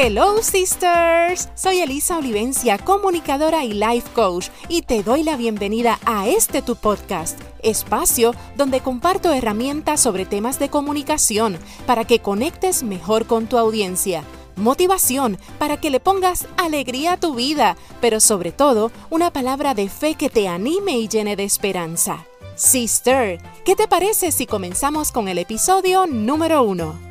Hello sisters, soy Elisa Olivencia, comunicadora y life coach, y te doy la bienvenida a este tu podcast, espacio donde comparto herramientas sobre temas de comunicación para que conectes mejor con tu audiencia motivación para que le pongas alegría a tu vida, pero sobre todo una palabra de fe que te anime y llene de esperanza. Sister, ¿qué te parece si comenzamos con el episodio número uno?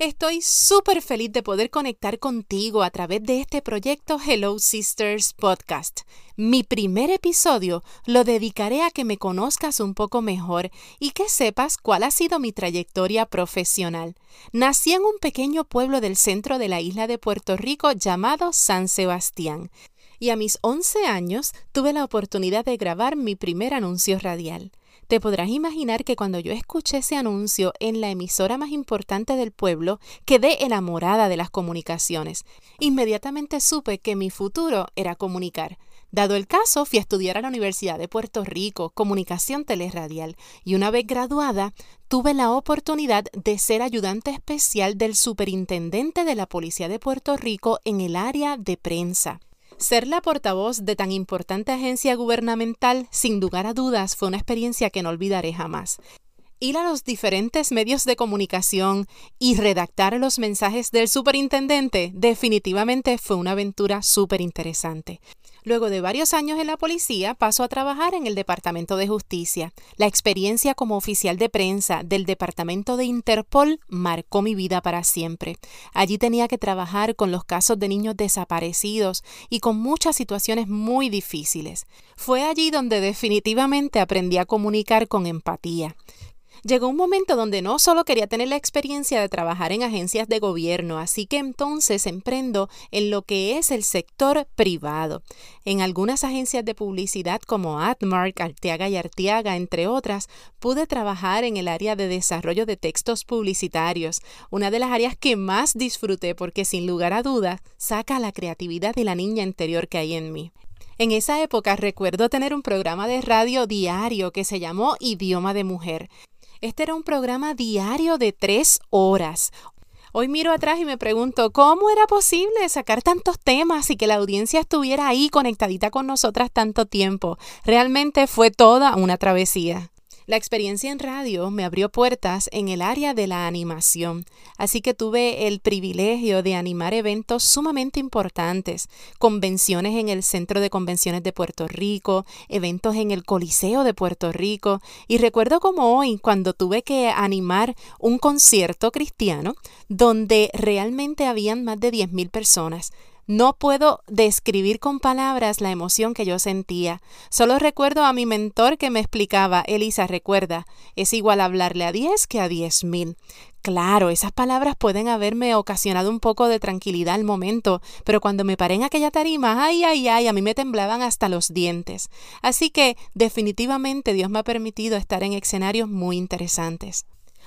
Estoy súper feliz de poder conectar contigo a través de este proyecto Hello Sisters Podcast. Mi primer episodio lo dedicaré a que me conozcas un poco mejor y que sepas cuál ha sido mi trayectoria profesional. Nací en un pequeño pueblo del centro de la isla de Puerto Rico llamado San Sebastián y a mis 11 años tuve la oportunidad de grabar mi primer anuncio radial. Te podrás imaginar que cuando yo escuché ese anuncio en la emisora más importante del pueblo, quedé enamorada de las comunicaciones. Inmediatamente supe que mi futuro era comunicar. Dado el caso, fui a estudiar a la Universidad de Puerto Rico, Comunicación Teleradial, y una vez graduada, tuve la oportunidad de ser ayudante especial del superintendente de la Policía de Puerto Rico en el área de prensa. Ser la portavoz de tan importante agencia gubernamental, sin lugar a dudas, fue una experiencia que no olvidaré jamás. Ir a los diferentes medios de comunicación y redactar los mensajes del superintendente definitivamente fue una aventura súper interesante. Luego de varios años en la policía, pasó a trabajar en el Departamento de Justicia. La experiencia como oficial de prensa del Departamento de Interpol marcó mi vida para siempre. Allí tenía que trabajar con los casos de niños desaparecidos y con muchas situaciones muy difíciles. Fue allí donde definitivamente aprendí a comunicar con empatía llegó un momento donde no solo quería tener la experiencia de trabajar en agencias de gobierno, así que entonces emprendo en lo que es el sector privado. En algunas agencias de publicidad como AdMark, Arteaga y Arteaga, entre otras, pude trabajar en el área de desarrollo de textos publicitarios, una de las áreas que más disfruté porque sin lugar a dudas saca la creatividad y la niña interior que hay en mí. En esa época recuerdo tener un programa de radio diario que se llamó Idioma de Mujer. Este era un programa diario de tres horas. Hoy miro atrás y me pregunto, ¿cómo era posible sacar tantos temas y que la audiencia estuviera ahí conectadita con nosotras tanto tiempo? Realmente fue toda una travesía. La experiencia en radio me abrió puertas en el área de la animación, así que tuve el privilegio de animar eventos sumamente importantes, convenciones en el Centro de Convenciones de Puerto Rico, eventos en el Coliseo de Puerto Rico, y recuerdo como hoy cuando tuve que animar un concierto cristiano donde realmente habían más de 10.000 personas. No puedo describir con palabras la emoción que yo sentía. Solo recuerdo a mi mentor que me explicaba, Elisa, recuerda, es igual hablarle a diez que a diez mil. Claro, esas palabras pueden haberme ocasionado un poco de tranquilidad al momento, pero cuando me paré en aquella tarima, ay, ay, ay, a mí me temblaban hasta los dientes. Así que definitivamente Dios me ha permitido estar en escenarios muy interesantes.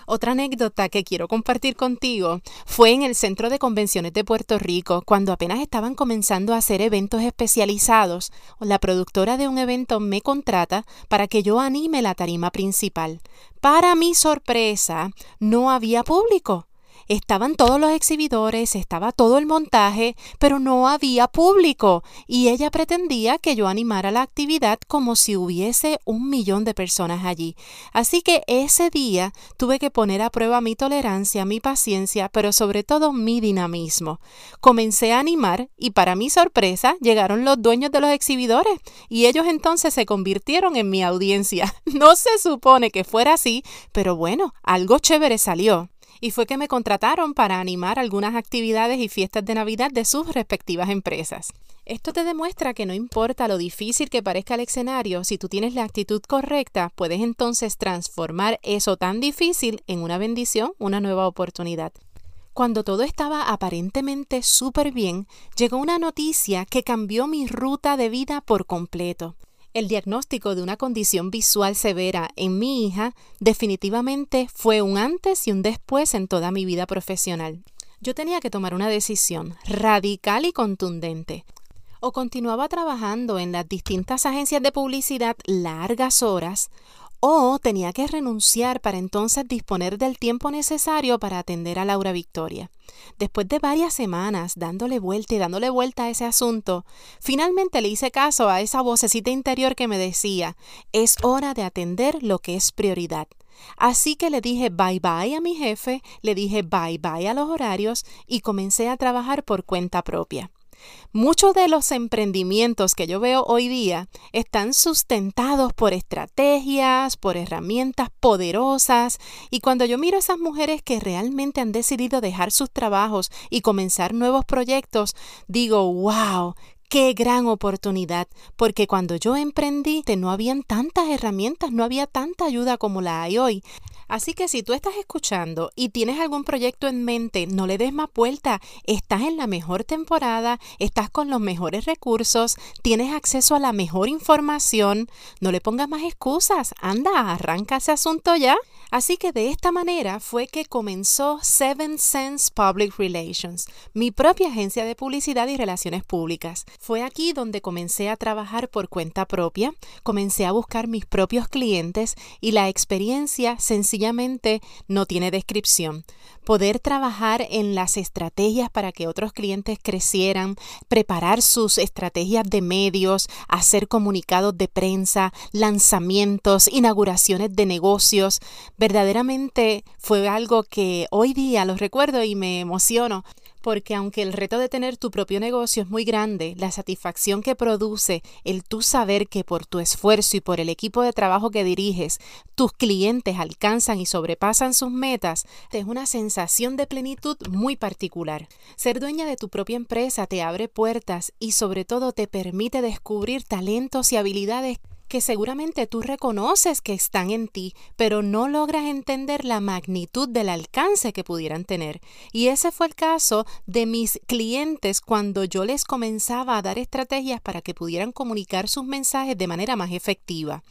Otra anécdota que quiero compartir contigo fue en el Centro de Convenciones de Puerto Rico, cuando apenas estaban comenzando a hacer eventos especializados. La productora de un evento me contrata para que yo anime la tarima principal. Para mi sorpresa, no había público. Estaban todos los exhibidores, estaba todo el montaje, pero no había público y ella pretendía que yo animara la actividad como si hubiese un millón de personas allí. Así que ese día tuve que poner a prueba mi tolerancia, mi paciencia, pero sobre todo mi dinamismo. Comencé a animar y para mi sorpresa llegaron los dueños de los exhibidores y ellos entonces se convirtieron en mi audiencia. No se supone que fuera así, pero bueno, algo chévere salió y fue que me contrataron para animar algunas actividades y fiestas de Navidad de sus respectivas empresas. Esto te demuestra que no importa lo difícil que parezca el escenario, si tú tienes la actitud correcta, puedes entonces transformar eso tan difícil en una bendición, una nueva oportunidad. Cuando todo estaba aparentemente súper bien, llegó una noticia que cambió mi ruta de vida por completo. El diagnóstico de una condición visual severa en mi hija definitivamente fue un antes y un después en toda mi vida profesional. Yo tenía que tomar una decisión radical y contundente. O continuaba trabajando en las distintas agencias de publicidad largas horas, o tenía que renunciar para entonces disponer del tiempo necesario para atender a Laura Victoria. Después de varias semanas dándole vuelta y dándole vuelta a ese asunto, finalmente le hice caso a esa vocecita interior que me decía, es hora de atender lo que es prioridad. Así que le dije bye bye a mi jefe, le dije bye bye a los horarios y comencé a trabajar por cuenta propia. Muchos de los emprendimientos que yo veo hoy día están sustentados por estrategias, por herramientas poderosas, y cuando yo miro a esas mujeres que realmente han decidido dejar sus trabajos y comenzar nuevos proyectos, digo, wow, Qué gran oportunidad, porque cuando yo emprendí no habían tantas herramientas, no había tanta ayuda como la hay hoy. Así que si tú estás escuchando y tienes algún proyecto en mente, no le des más vuelta. Estás en la mejor temporada, estás con los mejores recursos, tienes acceso a la mejor información. No le pongas más excusas. Anda, arranca ese asunto ya. Así que de esta manera fue que comenzó Seven Sense Public Relations, mi propia agencia de publicidad y relaciones públicas. Fue aquí donde comencé a trabajar por cuenta propia, comencé a buscar mis propios clientes y la experiencia sencillamente no tiene descripción. Poder trabajar en las estrategias para que otros clientes crecieran, preparar sus estrategias de medios, hacer comunicados de prensa, lanzamientos, inauguraciones de negocios, verdaderamente fue algo que hoy día lo recuerdo y me emociono porque aunque el reto de tener tu propio negocio es muy grande, la satisfacción que produce el tú saber que por tu esfuerzo y por el equipo de trabajo que diriges, tus clientes alcanzan y sobrepasan sus metas, es una sensación de plenitud muy particular. Ser dueña de tu propia empresa te abre puertas y sobre todo te permite descubrir talentos y habilidades que seguramente tú reconoces que están en ti, pero no logras entender la magnitud del alcance que pudieran tener. Y ese fue el caso de mis clientes cuando yo les comenzaba a dar estrategias para que pudieran comunicar sus mensajes de manera más efectiva.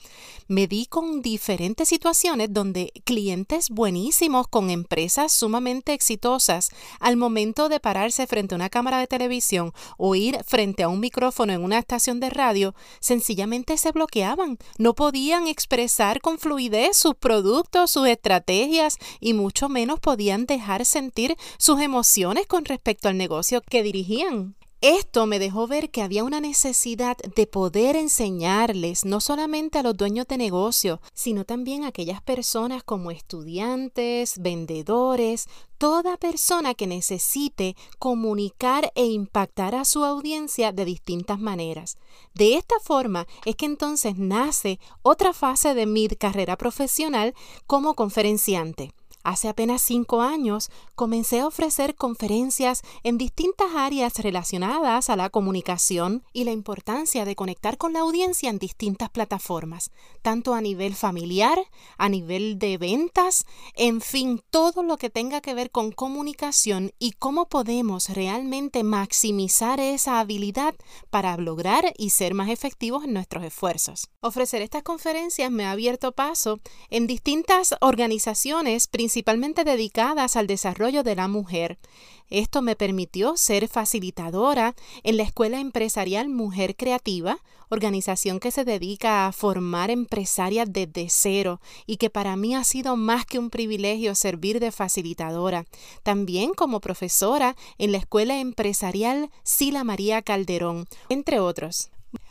Me di con diferentes situaciones donde clientes buenísimos con empresas sumamente exitosas, al momento de pararse frente a una cámara de televisión o ir frente a un micrófono en una estación de radio, sencillamente se bloqueaban no podían expresar con fluidez sus productos, sus estrategias y mucho menos podían dejar sentir sus emociones con respecto al negocio que dirigían. Esto me dejó ver que había una necesidad de poder enseñarles no solamente a los dueños de negocio, sino también a aquellas personas como estudiantes, vendedores, toda persona que necesite comunicar e impactar a su audiencia de distintas maneras. De esta forma es que entonces nace otra fase de mi carrera profesional como conferenciante. Hace apenas cinco años comencé a ofrecer conferencias en distintas áreas relacionadas a la comunicación y la importancia de conectar con la audiencia en distintas plataformas, tanto a nivel familiar, a nivel de ventas, en fin, todo lo que tenga que ver con comunicación y cómo podemos realmente maximizar esa habilidad para lograr y ser más efectivos en nuestros esfuerzos. Ofrecer estas conferencias me ha abierto paso en distintas organizaciones, principalmente principalmente dedicadas al desarrollo de la mujer. Esto me permitió ser facilitadora en la Escuela Empresarial Mujer Creativa, organización que se dedica a formar empresarias desde cero y que para mí ha sido más que un privilegio servir de facilitadora. También como profesora en la Escuela Empresarial Sila María Calderón, entre otros.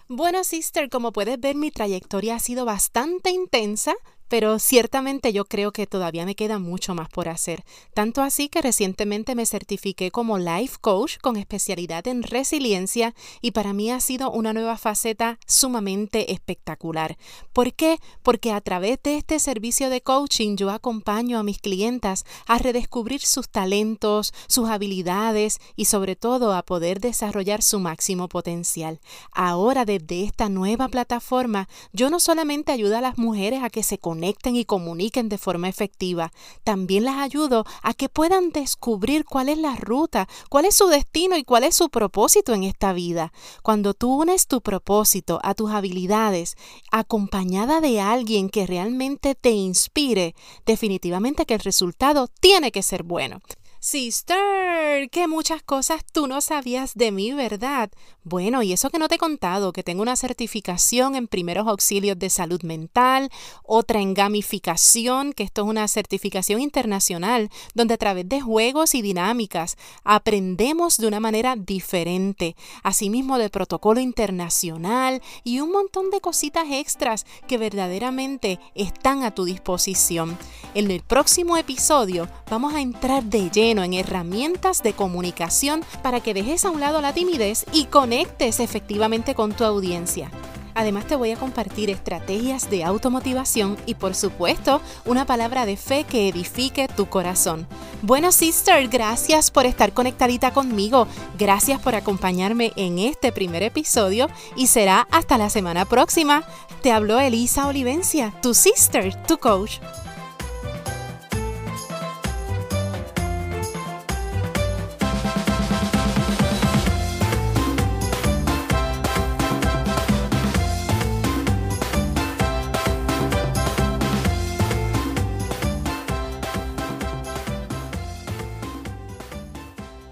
Bueno, sister, como puedes ver, mi trayectoria ha sido bastante intensa, pero ciertamente yo creo que todavía me queda mucho más por hacer. Tanto así que recientemente me certifiqué como Life Coach con especialidad en resiliencia y para mí ha sido una nueva faceta sumamente espectacular. ¿Por qué? Porque a través de este servicio de coaching yo acompaño a mis clientas a redescubrir sus talentos, sus habilidades y sobre todo a poder desarrollar su máximo potencial. Ahora desde esta nueva plataforma yo no solamente ayudo a las mujeres a que se conecten y comuniquen de forma efectiva. También las ayudo a que puedan descubrir cuál es la ruta, cuál es su destino y cuál es su propósito en esta vida. Cuando tú unes tu propósito a tus habilidades, acompañada de alguien que realmente te inspire, definitivamente que el resultado tiene que ser bueno. Sister, que muchas cosas tú no sabías de mí, ¿verdad? Bueno, y eso que no te he contado, que tengo una certificación en primeros auxilios de salud mental, otra en gamificación, que esto es una certificación internacional, donde a través de juegos y dinámicas aprendemos de una manera diferente, asimismo de protocolo internacional y un montón de cositas extras que verdaderamente están a tu disposición. En el próximo episodio vamos a entrar de lleno en herramientas de comunicación para que dejes a un lado la timidez y conectes efectivamente con tu audiencia. Además te voy a compartir estrategias de automotivación y por supuesto una palabra de fe que edifique tu corazón. Bueno, sister, gracias por estar conectadita conmigo. Gracias por acompañarme en este primer episodio y será hasta la semana próxima. Te habló Elisa Olivencia, tu sister, tu coach.